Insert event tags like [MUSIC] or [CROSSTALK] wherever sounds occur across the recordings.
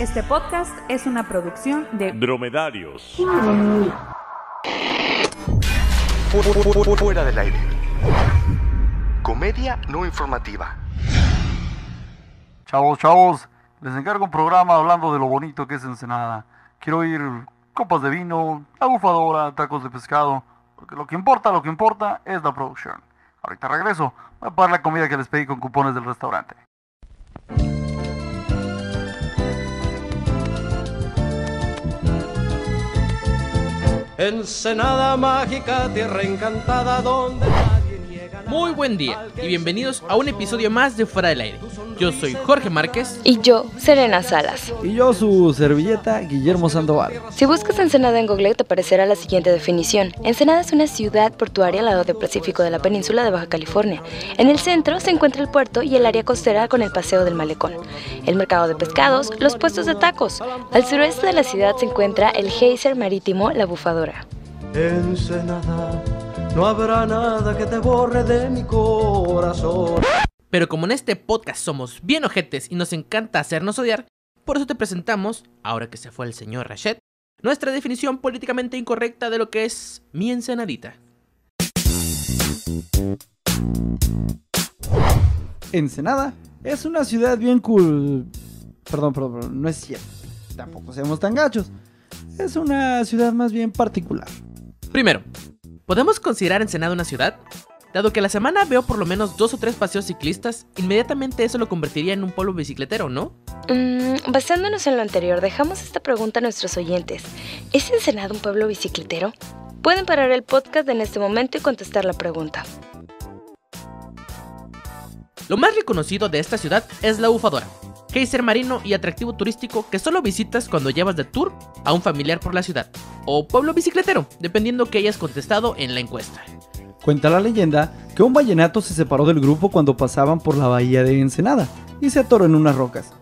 Este podcast es una producción de Dromedarios. Fuera del aire. Comedia no informativa. Chavos, chavos, les encargo un programa hablando de lo bonito que es Ensenada. Quiero oír copas de vino, la bufadora, tacos de pescado, porque lo que importa, lo que importa es la producción. Ahorita regreso, voy a pagar la comida que les pedí con cupones del restaurante. Ensenada mágica, tierra encantada donde. Muy buen día y bienvenidos a un episodio más de Fuera del Aire. Yo soy Jorge Márquez. Y yo, Serena Salas. Y yo, su servilleta, Guillermo Sandoval. Si buscas Ensenada en Google te aparecerá la siguiente definición. Ensenada es una ciudad portuaria al lado del Pacífico de la península de Baja California. En el centro se encuentra el puerto y el área costera con el paseo del malecón, el mercado de pescados, los puestos de tacos. Al suroeste de la ciudad se encuentra el geyser marítimo La Bufadora. Ensenada, no habrá nada que te borre de mi corazón. Pero como en este podcast somos bien ojetes y nos encanta hacernos odiar, por eso te presentamos, ahora que se fue el señor Rachet, nuestra definición políticamente incorrecta de lo que es mi ensenadita. Ensenada es una ciudad bien cool. Perdón, perdón, perdón, no es cierto. Tampoco seamos tan gachos. Es una ciudad más bien particular. Primero, ¿podemos considerar Ensenada una ciudad? Dado que a la semana veo por lo menos dos o tres paseos ciclistas, inmediatamente eso lo convertiría en un pueblo bicicletero, ¿no? Mm, basándonos en lo anterior, dejamos esta pregunta a nuestros oyentes. ¿Es Ensenada un pueblo bicicletero? Pueden parar el podcast en este momento y contestar la pregunta. Lo más reconocido de esta ciudad es la bufadora, geyser marino y atractivo turístico que solo visitas cuando llevas de tour a un familiar por la ciudad, o pueblo bicicletero, dependiendo que hayas contestado en la encuesta. Cuenta la leyenda que un vallenato se separó del grupo cuando pasaban por la bahía de Ensenada y se atoró en unas rocas.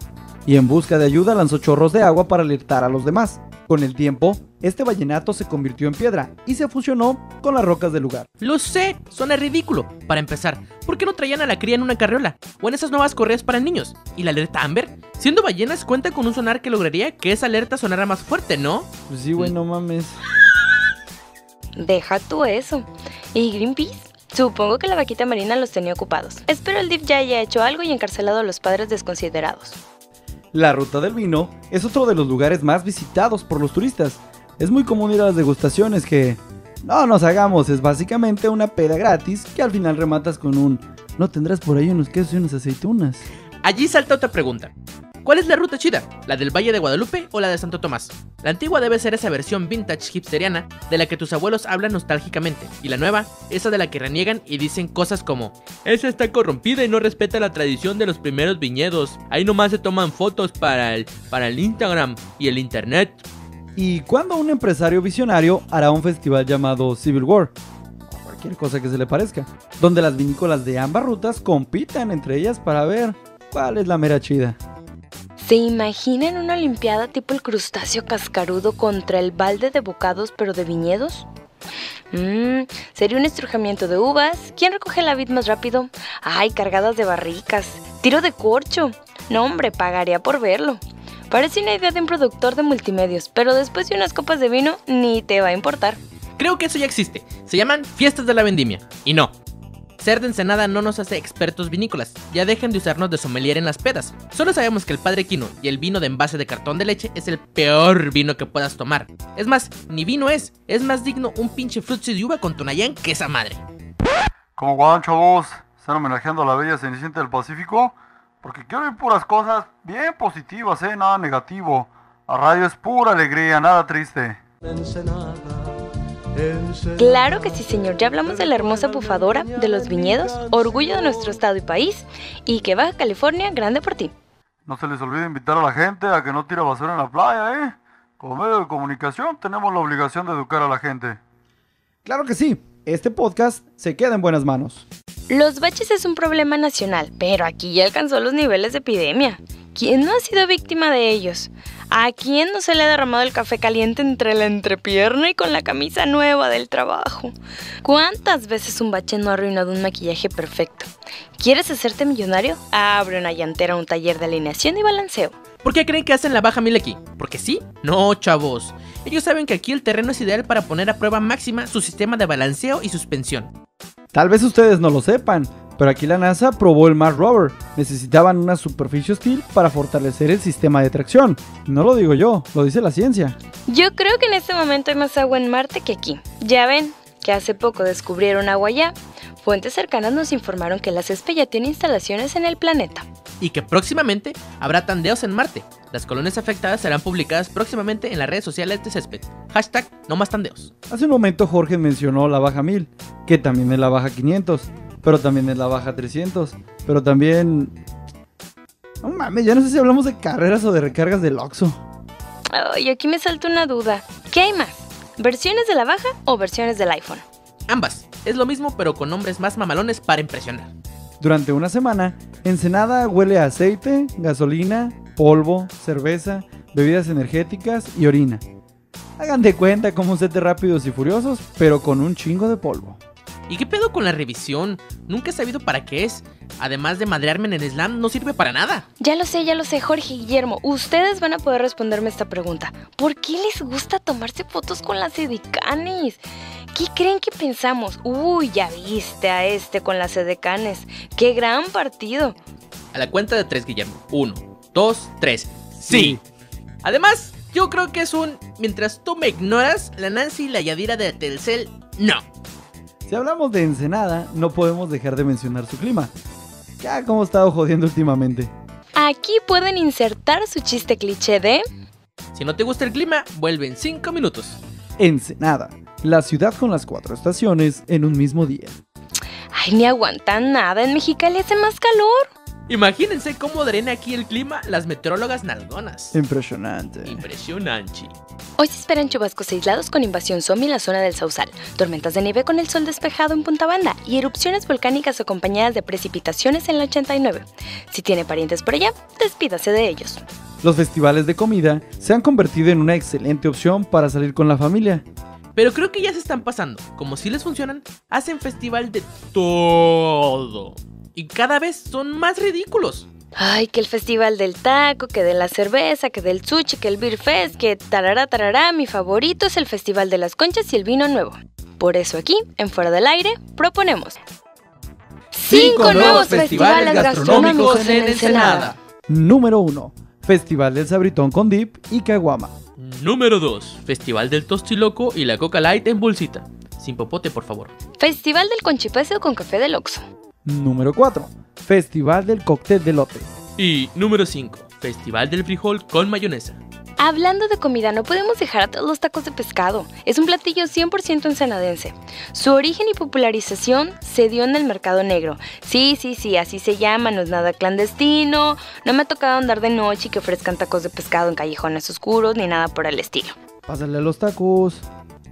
Y en busca de ayuda lanzó chorros de agua para alertar a los demás. Con el tiempo, este vallenato se convirtió en piedra y se fusionó con las rocas del lugar. Lo sé, suena ridículo. Para empezar, ¿por qué no traían a la cría en una carriola? O en esas nuevas correas para niños. ¿Y la alerta Amber? Siendo ballenas cuenta con un sonar que lograría que esa alerta sonara más fuerte, ¿no? Pues sí, güey, no mames. Deja tú eso. ¿Y Greenpeace? Supongo que la vaquita marina los tenía ocupados. Espero el DIF ya haya hecho algo y encarcelado a los padres desconsiderados. La ruta del vino es otro de los lugares más visitados por los turistas. Es muy común ir a las degustaciones que... No nos hagamos, es básicamente una peda gratis que al final rematas con un... ¿No tendrás por ahí unos quesos y unas aceitunas? Allí salta otra pregunta. ¿Cuál es la ruta chida? ¿La del Valle de Guadalupe o la de Santo Tomás? La antigua debe ser esa versión vintage hipsteriana de la que tus abuelos hablan nostálgicamente, y la nueva, esa de la que reniegan y dicen cosas como: Esa está corrompida y no respeta la tradición de los primeros viñedos. Ahí nomás se toman fotos para el, para el Instagram y el internet. ¿Y cuándo un empresario visionario hará un festival llamado Civil War? Cualquier cosa que se le parezca. Donde las vinícolas de ambas rutas compitan entre ellas para ver cuál es la mera chida. ¿Se imaginan una olimpiada tipo el crustáceo cascarudo contra el balde de bocados pero de viñedos? Mmm, sería un estrujamiento de uvas. ¿Quién recoge la vid más rápido? Ay, cargadas de barricas. Tiro de corcho. No, hombre, pagaría por verlo. Parece una idea de un productor de multimedios, pero después de unas copas de vino ni te va a importar. Creo que eso ya existe. Se llaman fiestas de la vendimia. Y no. Ser de Ensenada no nos hace expertos vinícolas. Ya dejen de usarnos de sommelier en las pedas. Solo sabemos que el Padre Quino y el vino de envase de cartón de leche es el peor vino que puedas tomar. Es más, ni vino es. Es más digno un pinche frutzi de uva con tonayán que esa madre. Como van, chavos, están homenajeando a la bella Cenicienta del Pacífico. Porque quiero oír puras cosas bien positivas, ¿eh? Nada negativo. La radio es pura alegría, nada triste. Ensenada. Claro que sí, señor. Ya hablamos de la hermosa bufadora, de los viñedos, orgullo de nuestro estado y país, y que Baja California, grande por ti. No se les olvide invitar a la gente a que no tire basura en la playa, ¿eh? Como medio de comunicación tenemos la obligación de educar a la gente. Claro que sí, este podcast se queda en buenas manos. Los baches es un problema nacional, pero aquí ya alcanzó los niveles de epidemia. ¿Quién no ha sido víctima de ellos? ¿A quién no se le ha derramado el café caliente entre la entrepierna y con la camisa nueva del trabajo? ¿Cuántas veces un bache no ha arruinado un maquillaje perfecto? ¿Quieres hacerte millonario? Abre una llantera, un taller de alineación y balanceo. ¿Por qué creen que hacen la baja mil aquí? ¿Porque sí? No, chavos. Ellos saben que aquí el terreno es ideal para poner a prueba máxima su sistema de balanceo y suspensión. Tal vez ustedes no lo sepan, pero aquí la NASA probó el Mars Rover. Necesitaban una superficie hostil para fortalecer el sistema de tracción. No lo digo yo, lo dice la ciencia. Yo creo que en este momento hay más agua en Marte que aquí. Ya ven que hace poco descubrieron agua allá. Fuentes cercanas nos informaron que la CESPE ya tiene instalaciones en el planeta. Y que próximamente habrá tandeos en Marte. Las colonias afectadas serán publicadas próximamente en las redes sociales de Césped. Hashtag no más tandeos. Hace un momento Jorge mencionó la baja 1000, que también es la baja 500, pero también es la baja 300, pero también... No mames, ya no sé si hablamos de carreras o de recargas del Oxxo. Ay, aquí me salta una duda. ¿Qué hay más? ¿Versiones de la baja o versiones del iPhone? Ambas. Es lo mismo pero con nombres más mamalones para impresionar. Durante una semana, Ensenada huele a aceite, gasolina, polvo, cerveza, bebidas energéticas y orina. Hagan de cuenta como un set de rápidos y furiosos, pero con un chingo de polvo. ¿Y qué pedo con la revisión? Nunca he sabido para qué es. Además de madrearme en el slam, no sirve para nada. Ya lo sé, ya lo sé, Jorge y Guillermo. Ustedes van a poder responderme esta pregunta. ¿Por qué les gusta tomarse fotos con las edecanes? ¿Qué creen que pensamos? Uy, ya viste a este con las edecanes. ¡Qué gran partido! A la cuenta de tres, Guillermo. Uno, dos, tres. Sí. Además, yo creo que es un. Mientras tú me ignoras, la Nancy y la Yadira de Telcel, no. Si hablamos de Ensenada, no podemos dejar de mencionar su clima. Ya como ha estado jodiendo últimamente. Aquí pueden insertar su chiste cliché de. Si no te gusta el clima, vuelve en cinco minutos. Ensenada, la ciudad con las cuatro estaciones en un mismo día. Ay, ni aguantan nada. En Mexicali hace más calor. Imagínense cómo drena aquí el clima las meteorólogas nalgonas. Impresionante. Impresionante. Hoy se esperan chubascos aislados con invasión zombie en la zona del Sausal, tormentas de nieve con el sol despejado en Punta Banda y erupciones volcánicas acompañadas de precipitaciones en la 89. Si tiene parientes por allá, despídase de ellos. Los festivales de comida se han convertido en una excelente opción para salir con la familia. Pero creo que ya se están pasando. Como si les funcionan, hacen festival de todo. Y cada vez son más ridículos. Ay, que el festival del taco, que de la cerveza, que del sushi, que el beer fest, que tarará, tarará, mi favorito es el festival de las conchas y el vino nuevo. Por eso aquí, en Fuera del Aire, proponemos cinco nuevos festivales gastronómicos en Ensenada. Número 1. Festival del Sabritón con Dip y Caguama. Número 2. Festival del Tostiloco y la Coca Light en bolsita. Sin popote, por favor. Festival del conchipecio con café del Oxxo. Número 4. Festival del Cóctel de Lote. Y número 5. Festival del frijol con mayonesa. Hablando de comida, no podemos dejar atrás los tacos de pescado. Es un platillo 100% ensenadense. Su origen y popularización se dio en el mercado negro. Sí, sí, sí, así se llama, no es nada clandestino. No me ha tocado andar de noche y que ofrezcan tacos de pescado en callejones oscuros ni nada por el estilo. Pásale a los tacos.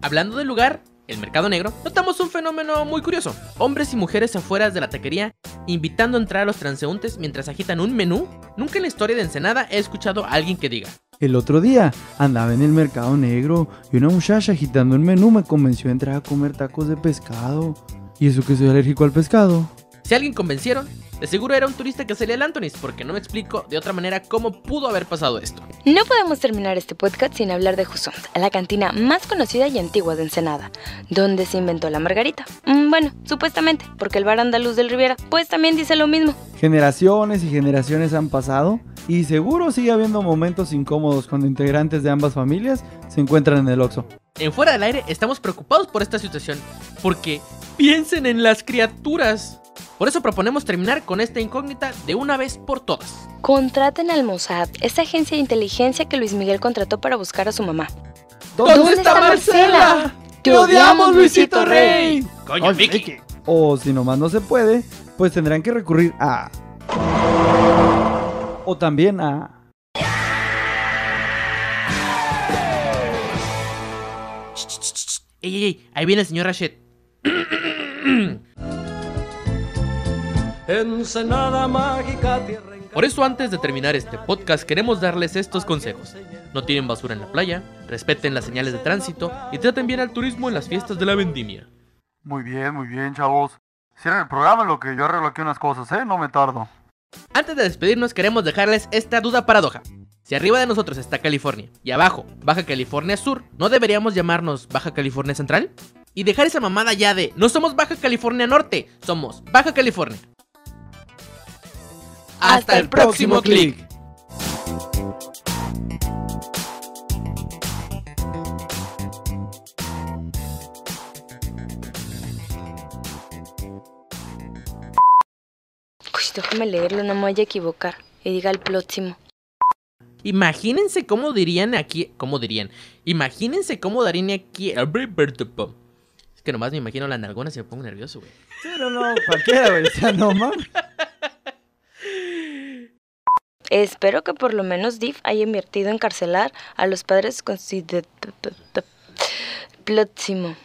Hablando del lugar, el mercado negro, notamos un fenómeno muy curioso. Hombres y mujeres afuera de la taquería invitando a entrar a los transeúntes mientras agitan un menú. Nunca en la historia de Ensenada he escuchado a alguien que diga, El otro día andaba en el mercado negro y una muchacha agitando el menú me convenció a entrar a comer tacos de pescado. ¿Y eso que soy alérgico al pescado? Si alguien convencieron, de seguro era un turista que salía al Antonis, porque no me explico de otra manera cómo pudo haber pasado esto. No podemos terminar este podcast sin hablar de Jusont, la cantina más conocida y antigua de Ensenada, donde se inventó la margarita. Mm, bueno, supuestamente, porque el bar andaluz del Riviera, pues también dice lo mismo. Generaciones y generaciones han pasado y seguro sigue habiendo momentos incómodos cuando integrantes de ambas familias se encuentran en el Oxxo. En Fuera del Aire estamos preocupados por esta situación, porque piensen en las criaturas. Por eso proponemos terminar con esta incógnita de una vez por todas. Contraten al Mossad, esa agencia de inteligencia que Luis Miguel contrató para buscar a su mamá. ¿Dónde, está Marcela? ¡Te odiamos, Luisito Rey! Coño, Vicky. O si nomás no se puede, pues tendrán que recurrir a... O también a... Ey, ey, ey, ahí viene el señor Rachet. [CLEARS THROAT] Ensenada mágica, tierra Por eso antes de terminar este podcast queremos darles estos consejos. No tiren basura en la playa, respeten las señales de tránsito y traten bien al turismo en las fiestas de la vendimia. Muy bien, muy bien, chavos. Cierren el programa en lo que yo arreglo aquí unas cosas, ¿eh? No me tardo. Antes de despedirnos queremos dejarles esta duda paradoja. Si arriba de nosotros está California y abajo Baja California Sur, ¿no deberíamos llamarnos Baja California Central? Y dejar esa mamada ya de no somos Baja California Norte, somos Baja California. Hasta el próximo clic. Déjame leerlo, no me voy a equivocar. Y diga el próximo. Imagínense cómo dirían aquí, cómo dirían. Imagínense cómo darían aquí. Es que nomás me imagino la nalgona y se me pongo nervioso, güey. Sí, no, no, cualquiera, güey. O sea, no mames. Espero que por lo menos DIF haya invertido en encarcelar a los padres consider... Próximo.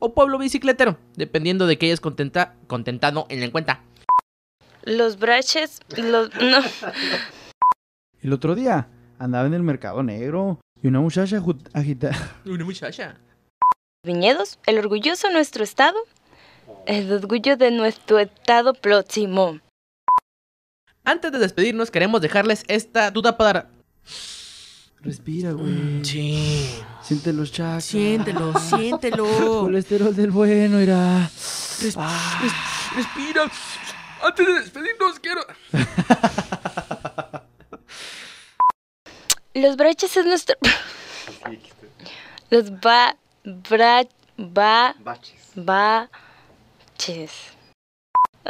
O pueblo bicicletero, dependiendo de que hayas contenta, contentado en la cuenta. Los braches... Los... No. El otro día andaba en el mercado negro y una muchacha ju- agita... [LAUGHS] Una muchacha. Viñedos, el orgulloso de nuestro estado. El orgullo de nuestro estado próximo. Antes de despedirnos, queremos dejarles esta duda para. Respira, güey. Sí. Siente los chakras. Siéntelo, [LAUGHS] siéntelo. Colesterol del bueno, irá. Res- res- respira. Antes de despedirnos, quiero. Los braches es nuestro... Los ba... Bra... Ba... Baches.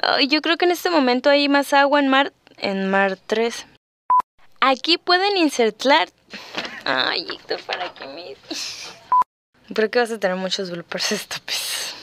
Ay, yo creo que en este momento hay más agua en mar... En mar 3. Aquí pueden insertar... Ay, Héctor, ¿para qué me...? Creo que vas a tener muchos bloopers estúpidos.